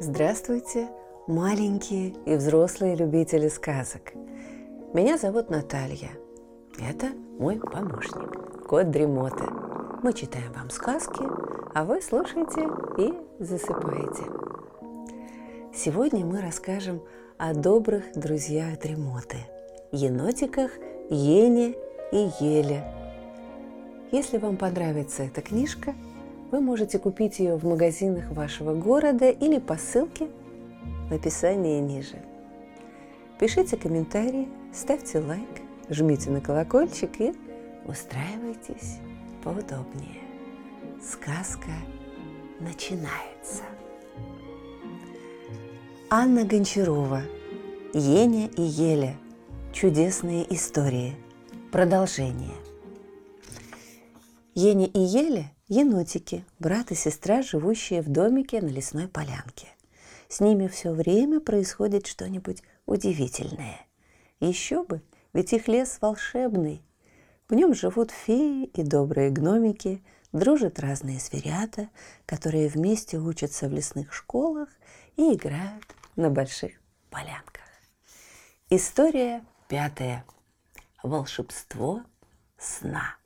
Здравствуйте, маленькие и взрослые любители сказок. Меня зовут Наталья. Это мой помощник, кот Дремота. Мы читаем вам сказки, а вы слушаете и засыпаете. Сегодня мы расскажем о добрых друзьях Дремоты – енотиках Ене и Еле. Если вам понравится эта книжка – вы можете купить ее в магазинах вашего города или по ссылке в описании ниже. Пишите комментарии, ставьте лайк, жмите на колокольчик и устраивайтесь поудобнее. Сказка начинается. Анна Гончарова «Еня и Еля. Чудесные истории. Продолжение. Еня и Еля енотики, брат и сестра, живущие в домике на лесной полянке. С ними все время происходит что-нибудь удивительное. Еще бы, ведь их лес волшебный. В нем живут феи и добрые гномики, дружат разные зверята, которые вместе учатся в лесных школах и играют на больших полянках. История пятая. Волшебство сна.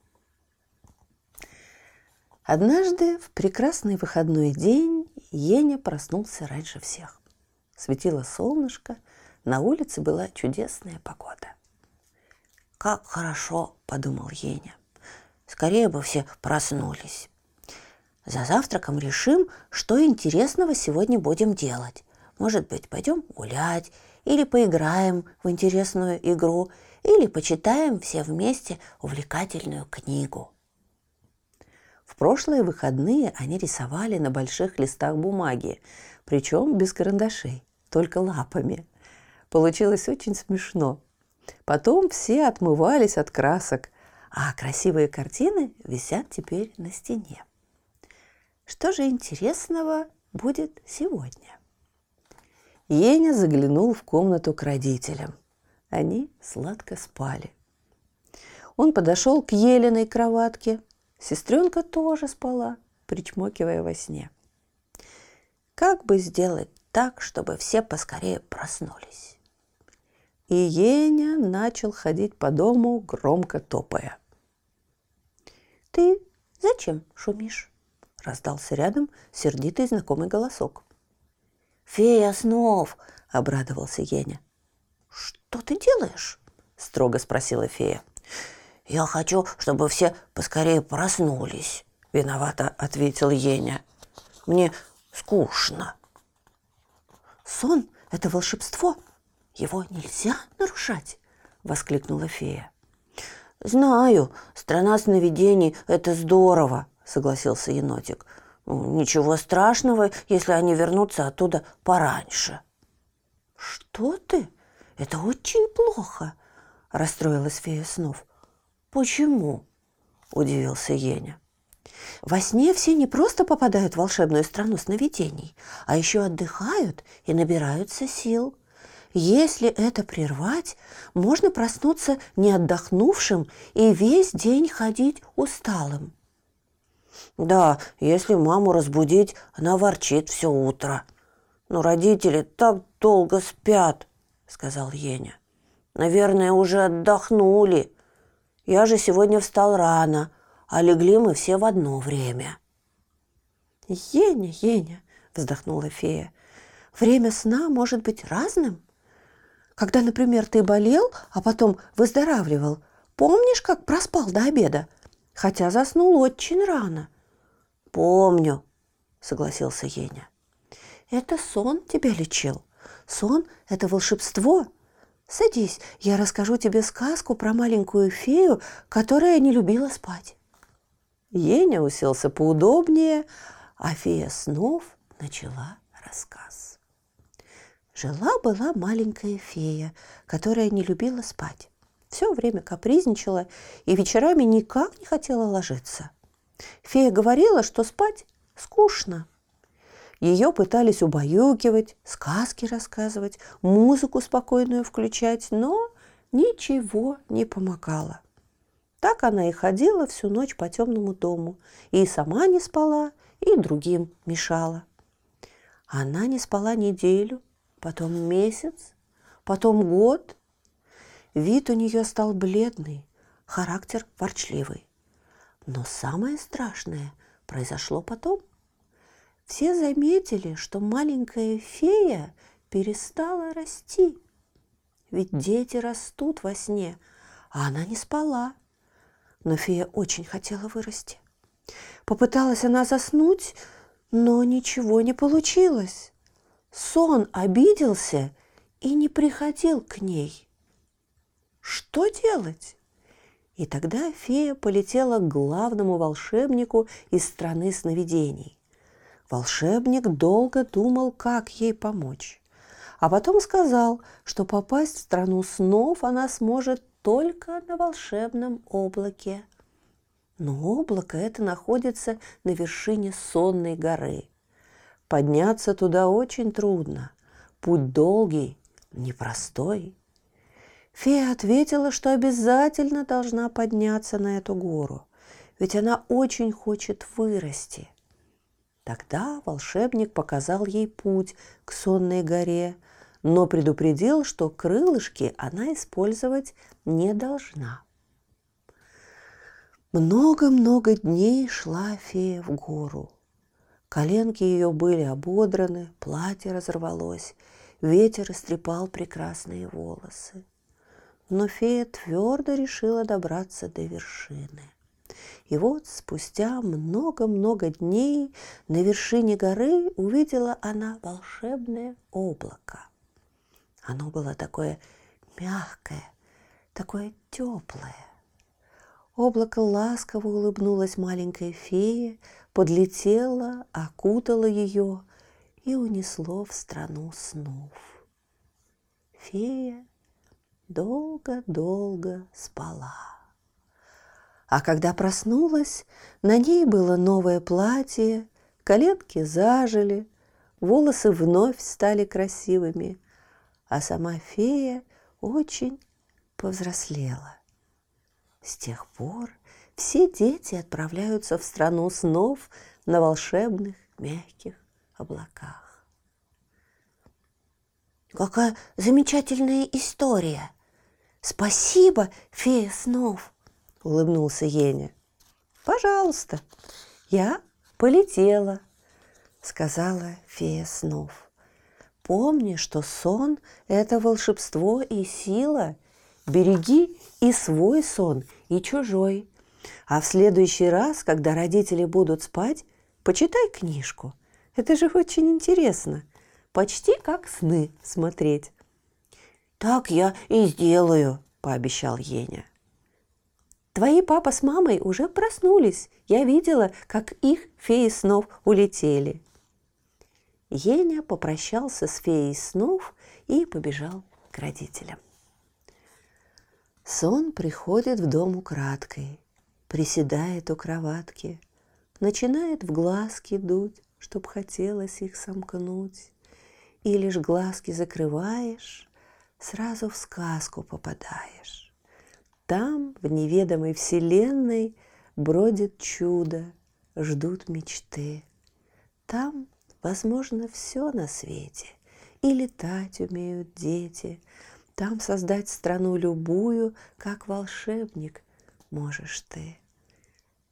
Однажды в прекрасный выходной день Еня проснулся раньше всех. Светило солнышко, на улице была чудесная погода. «Как хорошо!» – подумал Еня. «Скорее бы все проснулись. За завтраком решим, что интересного сегодня будем делать. Может быть, пойдем гулять, или поиграем в интересную игру, или почитаем все вместе увлекательную книгу». В прошлые выходные они рисовали на больших листах бумаги, причем без карандашей, только лапами. Получилось очень смешно. Потом все отмывались от красок, а красивые картины висят теперь на стене. Что же интересного будет сегодня? Еня заглянул в комнату к родителям. Они сладко спали. Он подошел к Еленой кроватке, Сестренка тоже спала, причмокивая во сне. Как бы сделать так, чтобы все поскорее проснулись? И Еня начал ходить по дому, громко топая. «Ты зачем шумишь?» – раздался рядом сердитый знакомый голосок. «Фея снов!» – обрадовался Еня. «Что ты делаешь?» – строго спросила фея. «Я хочу, чтобы все поскорее проснулись», – виновато ответил Еня. «Мне скучно». «Сон – это волшебство. Его нельзя нарушать», – воскликнула фея. «Знаю, страна сновидений – это здорово», – согласился енотик. «Ничего страшного, если они вернутся оттуда пораньше». «Что ты? Это очень плохо», – расстроилась фея снов. «Почему?» – удивился Еня. Во сне все не просто попадают в волшебную страну сновидений, а еще отдыхают и набираются сил. Если это прервать, можно проснуться не отдохнувшим и весь день ходить усталым. Да, если маму разбудить, она ворчит все утро. Но родители так долго спят, сказал Еня. Наверное, уже отдохнули. Я же сегодня встал рано, а легли мы все в одно время». «Еня, Еня», – вздохнула фея, – «время сна может быть разным. Когда, например, ты болел, а потом выздоравливал, помнишь, как проспал до обеда, хотя заснул очень рано?» «Помню», – согласился Еня. «Это сон тебя лечил. Сон – это волшебство, Садись, я расскажу тебе сказку про маленькую фею, которая не любила спать. Еня уселся поудобнее, а фея снов начала рассказ. Жила-была маленькая фея, которая не любила спать. Все время капризничала и вечерами никак не хотела ложиться. Фея говорила, что спать скучно – ее пытались убаюкивать, сказки рассказывать, музыку спокойную включать, но ничего не помогало. Так она и ходила всю ночь по темному дому, и сама не спала, и другим мешала. Она не спала неделю, потом месяц, потом год. Вид у нее стал бледный, характер ворчливый. Но самое страшное произошло потом. Все заметили, что маленькая фея перестала расти. Ведь дети растут во сне, а она не спала. Но фея очень хотела вырасти. Попыталась она заснуть, но ничего не получилось. Сон обиделся и не приходил к ней. Что делать? И тогда фея полетела к главному волшебнику из страны сновидений. Волшебник долго думал, как ей помочь. А потом сказал, что попасть в страну снов она сможет только на волшебном облаке – но облако это находится на вершине сонной горы. Подняться туда очень трудно. Путь долгий, непростой. Фея ответила, что обязательно должна подняться на эту гору, ведь она очень хочет вырасти. Тогда волшебник показал ей путь к сонной горе, но предупредил, что крылышки она использовать не должна. Много-много дней шла фея в гору. Коленки ее были ободраны, платье разорвалось, ветер истрепал прекрасные волосы. Но фея твердо решила добраться до вершины. И вот спустя много-много дней на вершине горы увидела она волшебное облако. Оно было такое мягкое, такое теплое. Облако ласково улыбнулась маленькой фее, подлетело, окутало ее и унесло в страну снов. Фея долго-долго спала. А когда проснулась, на ней было новое платье, коленки зажили, волосы вновь стали красивыми, а сама фея очень повзрослела. С тех пор все дети отправляются в страну снов на волшебных мягких облаках. Какая замечательная история! Спасибо, фея снов! Улыбнулся Еня. Пожалуйста, я полетела, сказала фея снов. Помни, что сон – это волшебство и сила. Береги и свой сон, и чужой. А в следующий раз, когда родители будут спать, почитай книжку. Это же очень интересно. Почти как сны смотреть. «Так я и сделаю», – пообещал Еня. Твои папа с мамой уже проснулись. Я видела, как их феи снов улетели. Еня попрощался с феей снов и побежал к родителям. Сон приходит в дом украдкой, приседает у кроватки, начинает в глазки дуть, чтоб хотелось их сомкнуть. И лишь глазки закрываешь, сразу в сказку попадаешь. Там, в неведомой вселенной, бродит чудо, ждут мечты. Там, возможно, все на свете, и летать умеют дети – там создать страну любую, как волшебник можешь ты.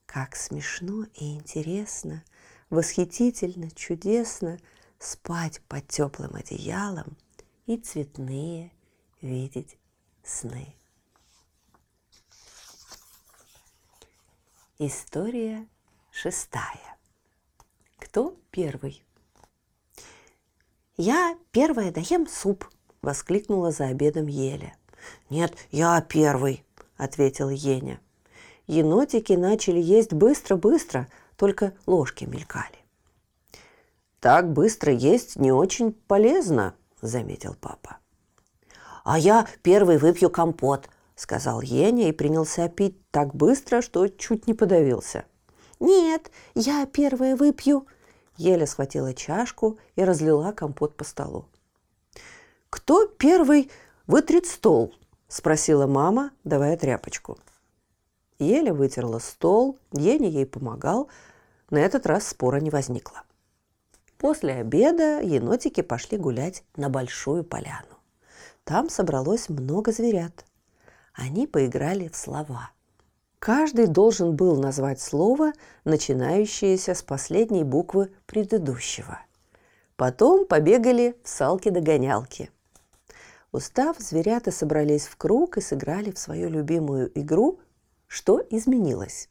Как смешно и интересно, восхитительно, чудесно спать под теплым одеялом и цветные видеть сны. История шестая. Кто первый? Я первая доем суп, воскликнула за обедом Еля. «Нет, я первый», — ответил Еня. Енотики начали есть быстро-быстро, только ложки мелькали. «Так быстро есть не очень полезно», — заметил папа. «А я первый выпью компот», — сказал Еня и принялся пить так быстро, что чуть не подавился. «Нет, я первая выпью», Еля схватила чашку и разлила компот по столу. «Кто первый вытрет стол?» – спросила мама, давая тряпочку. Еля вытерла стол, Еня ей помогал. На этот раз спора не возникло. После обеда енотики пошли гулять на большую поляну. Там собралось много зверят. Они поиграли в слова. Каждый должен был назвать слово, начинающееся с последней буквы предыдущего. Потом побегали в салки-догонялки. Устав, зверята собрались в круг и сыграли в свою любимую игру «Что изменилось?».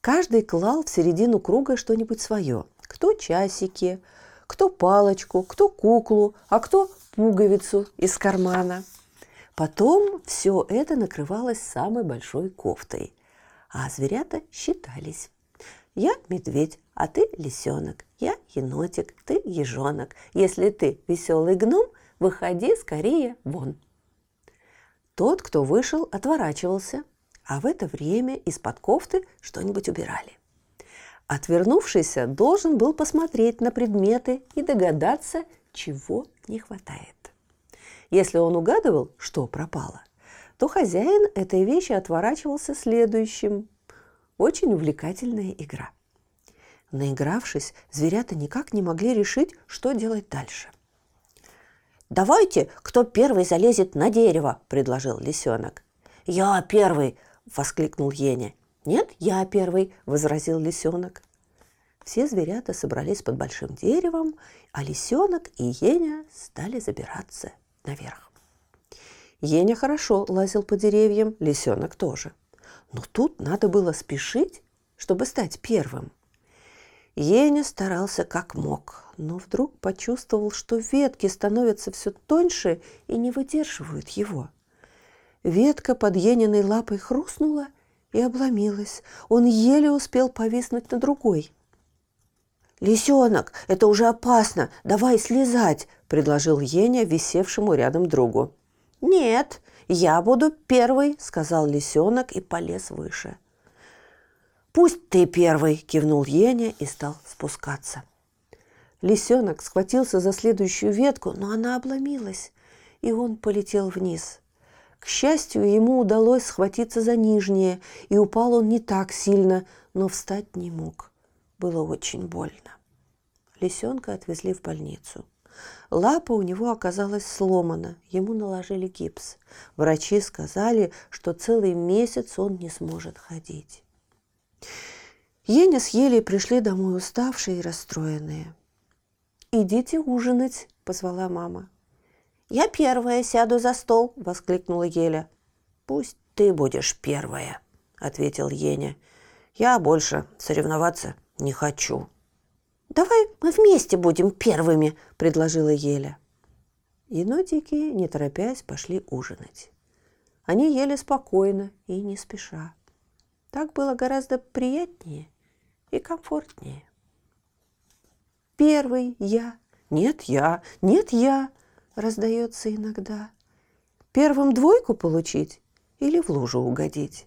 Каждый клал в середину круга что-нибудь свое. Кто часики, кто палочку, кто куклу, а кто пуговицу из кармана. Потом все это накрывалось самой большой кофтой, а зверята считались. Я медведь, а ты лисенок. Я енотик, ты ежонок. Если ты веселый гном, выходи скорее вон. Тот, кто вышел, отворачивался, а в это время из-под кофты что-нибудь убирали. Отвернувшийся должен был посмотреть на предметы и догадаться, чего не хватает. Если он угадывал, что пропало, то хозяин этой вещи отворачивался следующим. Очень увлекательная игра. Наигравшись, зверята никак не могли решить, что делать дальше. «Давайте, кто первый залезет на дерево», – предложил лисенок. «Я первый!» – воскликнул Еня. «Нет, я первый!» – возразил лисенок. Все зверята собрались под большим деревом, а лисенок и Еня стали забираться наверх. Еня хорошо лазил по деревьям, лисенок тоже. Но тут надо было спешить, чтобы стать первым. Еня старался как мог, но вдруг почувствовал, что ветки становятся все тоньше и не выдерживают его. Ветка под Ениной лапой хрустнула и обломилась. Он еле успел повиснуть на другой. «Лисенок, это уже опасно, давай слезать!» – предложил Еня висевшему рядом другу. «Нет, я буду первый», – сказал лисенок и полез выше – «Пусть ты первый!» – кивнул Еня и стал спускаться. Лисенок схватился за следующую ветку, но она обломилась, и он полетел вниз. К счастью, ему удалось схватиться за нижнее, и упал он не так сильно, но встать не мог. Было очень больно. Лисенка отвезли в больницу. Лапа у него оказалась сломана, ему наложили гипс. Врачи сказали, что целый месяц он не сможет ходить. Еня с Елей пришли домой уставшие и расстроенные. «Идите ужинать», – позвала мама. «Я первая сяду за стол», – воскликнула Еля. «Пусть ты будешь первая», – ответил Еня. «Я больше соревноваться не хочу». «Давай мы вместе будем первыми», – предложила Еля. Енотики, не торопясь, пошли ужинать. Они ели спокойно и не спеша. Так было гораздо приятнее и комфортнее. Первый я, нет я, нет я, раздается иногда. Первым двойку получить или в лужу угодить.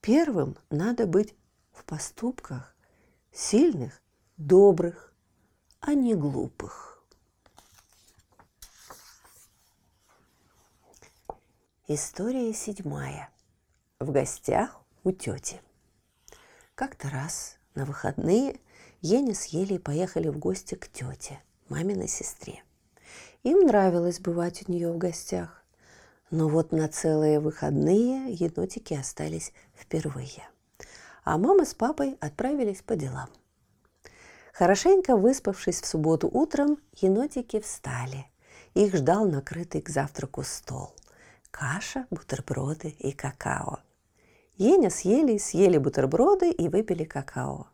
Первым надо быть в поступках сильных, добрых, а не глупых. История седьмая. В гостях у тети. Как-то раз на выходные Еня с Елей поехали в гости к тете, маминой сестре. Им нравилось бывать у нее в гостях. Но вот на целые выходные енотики остались впервые. А мама с папой отправились по делам. Хорошенько выспавшись в субботу утром, енотики встали. Их ждал накрытый к завтраку стол. Каша, бутерброды и какао – Еня съели, съели бутерброды и выпили какао.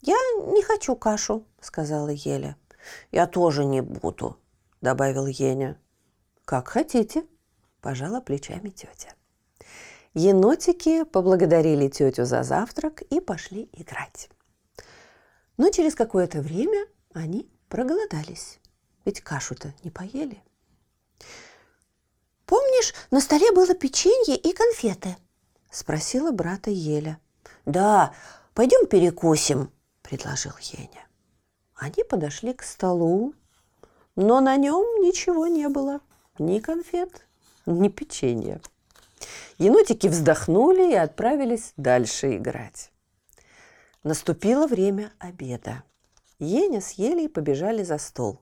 «Я не хочу кашу», — сказала Еля. «Я тоже не буду», — добавил Еня. «Как хотите», — пожала плечами тетя. Енотики поблагодарили тетю за завтрак и пошли играть. Но через какое-то время они проголодались, ведь кашу-то не поели. «Помнишь, на столе было печенье и конфеты?» спросила брата Еля. «Да, пойдем перекусим», – предложил Еня. Они подошли к столу, но на нем ничего не было. Ни конфет, не печенье. Енотики вздохнули и отправились дальше играть. Наступило время обеда. Еня с Елей побежали за стол,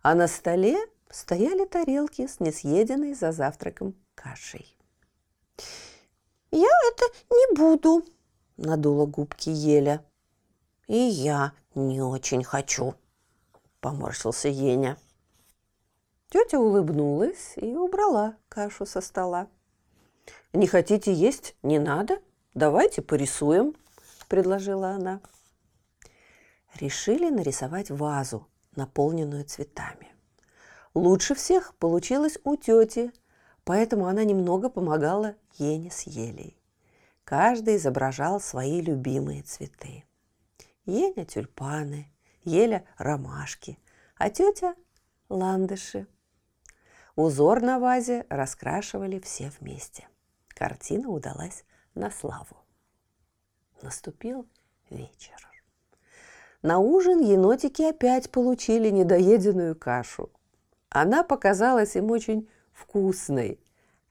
а на столе стояли тарелки с несъеденной за завтраком кашей. «Я это не буду», – надула губки Еля. «И я не очень хочу», – поморщился Еня. Тетя улыбнулась и убрала кашу со стола. «Не хотите есть? Не надо. Давайте порисуем», – предложила она. Решили нарисовать вазу, наполненную цветами. Лучше всех получилось у тети, поэтому она немного помогала Ене с Елей. Каждый изображал свои любимые цветы. Еня – тюльпаны, Еля – ромашки, а тетя – ландыши. Узор на вазе раскрашивали все вместе. Картина удалась на славу. Наступил вечер. На ужин енотики опять получили недоеденную кашу. Она показалась им очень вкусной.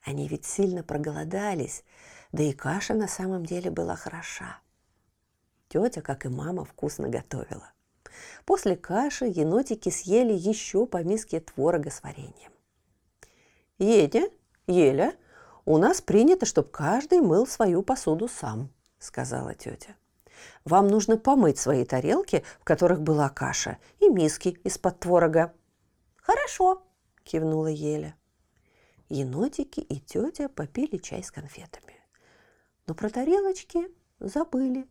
Они ведь сильно проголодались, да и каша на самом деле была хороша. Тетя, как и мама, вкусно готовила. После каши енотики съели еще по миске творога с вареньем. «Едя, Еля, у нас принято, чтобы каждый мыл свою посуду сам», – сказала тетя. «Вам нужно помыть свои тарелки, в которых была каша, и миски из-под творога». «Хорошо», – кивнула Еля. Енотики и тетя попили чай с конфетами. Но про тарелочки забыли.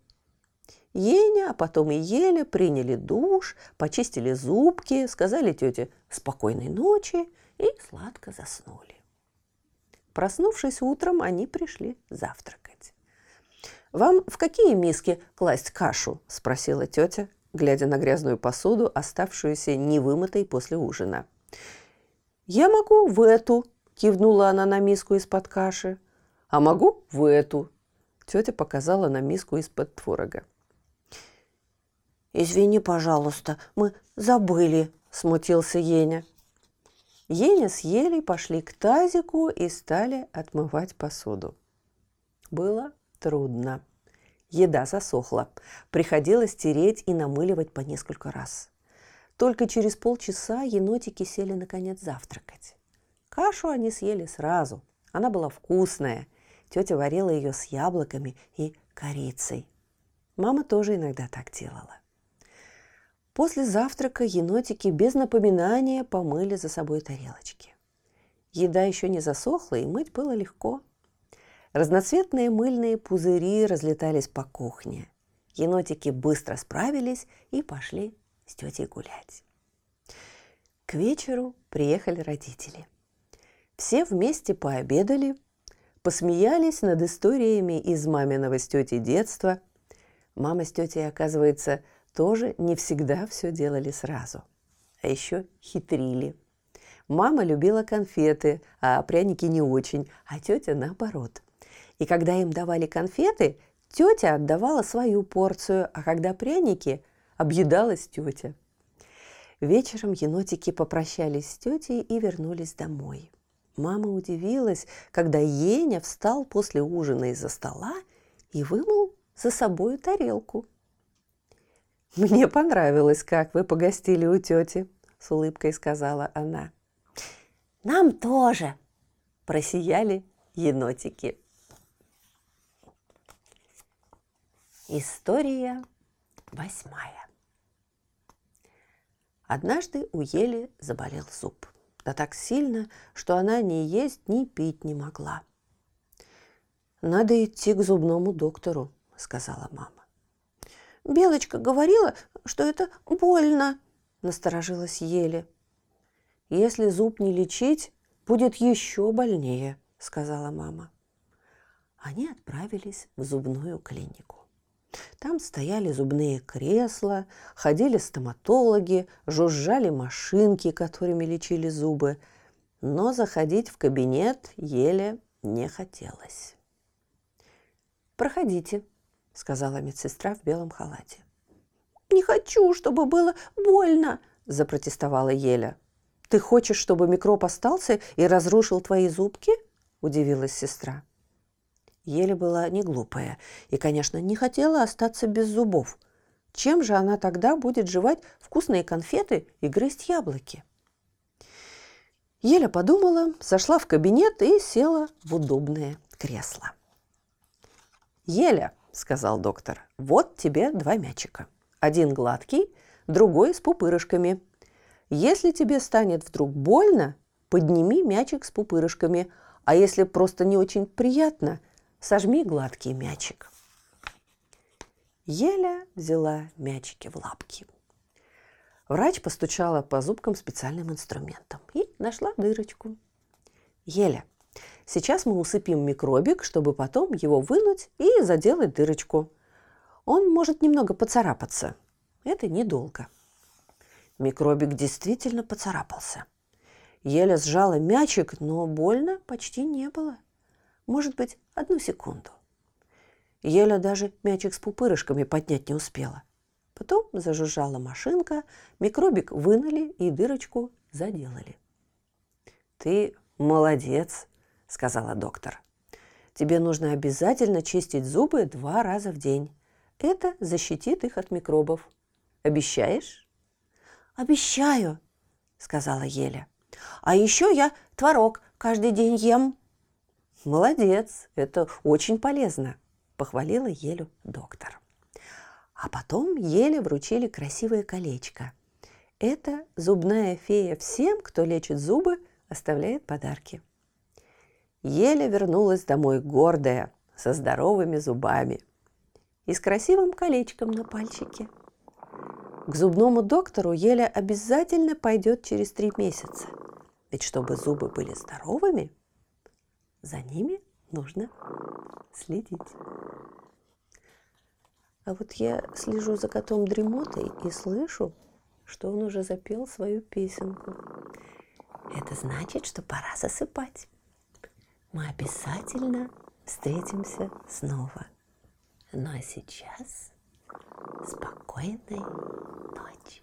Еня, а потом и Еля приняли душ, почистили зубки, сказали тете «спокойной ночи» и сладко заснули. Проснувшись утром, они пришли завтракать. «Вам в какие миски класть кашу?» – спросила тетя, глядя на грязную посуду, оставшуюся невымытой после ужина. «Я могу в эту», – кивнула она на миску из-под каши. «А могу в эту». Тетя показала на миску из-под творога. «Извини, пожалуйста, мы забыли», – смутился Еня. Еня с Елей пошли к тазику и стали отмывать посуду. Было трудно. Еда засохла. Приходилось тереть и намыливать по несколько раз. Только через полчаса енотики сели наконец завтракать. Кашу они съели сразу. Она была вкусная. Тетя варила ее с яблоками и корицей. Мама тоже иногда так делала. После завтрака енотики без напоминания помыли за собой тарелочки. Еда еще не засохла, и мыть было легко. Разноцветные мыльные пузыри разлетались по кухне. Енотики быстро справились и пошли с тетей гулять. К вечеру приехали родители. Все вместе пообедали, посмеялись над историями из маминого с тетей детства. Мама с тетей, оказывается, тоже не всегда все делали сразу. А еще хитрили. Мама любила конфеты, а пряники не очень, а тетя наоборот. И когда им давали конфеты, тетя отдавала свою порцию, а когда пряники, объедалась тетя. Вечером енотики попрощались с тетей и вернулись домой. Мама удивилась, когда Еня встал после ужина из-за стола и вымыл за собой тарелку – «Мне понравилось, как вы погостили у тети», – с улыбкой сказала она. «Нам тоже!» – просияли енотики. История восьмая. Однажды у Ели заболел зуб. Да так сильно, что она ни есть, ни пить не могла. «Надо идти к зубному доктору», – сказала мама. Белочка говорила, что это больно, насторожилась Еле. Если зуб не лечить, будет еще больнее, сказала мама. Они отправились в зубную клинику. Там стояли зубные кресла, ходили стоматологи, жужжали машинки, которыми лечили зубы, но заходить в кабинет еле не хотелось. «Проходите», – сказала медсестра в белом халате. «Не хочу, чтобы было больно!» – запротестовала Еля. «Ты хочешь, чтобы микроб остался и разрушил твои зубки?» – удивилась сестра. Еле была не глупая и, конечно, не хотела остаться без зубов. Чем же она тогда будет жевать вкусные конфеты и грызть яблоки? Еля подумала, зашла в кабинет и села в удобное кресло. «Еля», – сказал доктор, – «вот тебе два мячика. Один гладкий, другой с пупырышками. Если тебе станет вдруг больно, подними мячик с пупырышками, а если просто не очень приятно, сожми гладкий мячик. Еля взяла мячики в лапки. Врач постучала по зубкам специальным инструментом и нашла дырочку. Еля, сейчас мы усыпим микробик, чтобы потом его вынуть и заделать дырочку. Он может немного поцарапаться. Это недолго. Микробик действительно поцарапался. Еле сжала мячик, но больно почти не было. Может быть, одну секунду. Еля даже мячик с пупырышками поднять не успела. Потом зажужжала машинка, микробик вынули и дырочку заделали. «Ты молодец», — сказала доктор. «Тебе нужно обязательно чистить зубы два раза в день. Это защитит их от микробов. Обещаешь?» «Обещаю», — сказала Еля. «А еще я творог каждый день ем». «Молодец, это очень полезно», – похвалила Елю доктор. А потом Еле вручили красивое колечко. Это зубная фея всем, кто лечит зубы, оставляет подарки. Еля вернулась домой гордая, со здоровыми зубами и с красивым колечком на пальчике. К зубному доктору Еля обязательно пойдет через три месяца. Ведь чтобы зубы были здоровыми – за ними нужно следить. А вот я слежу за котом дремотой и слышу, что он уже запел свою песенку. Это значит, что пора засыпать. Мы обязательно встретимся снова. Ну а сейчас спокойной ночи.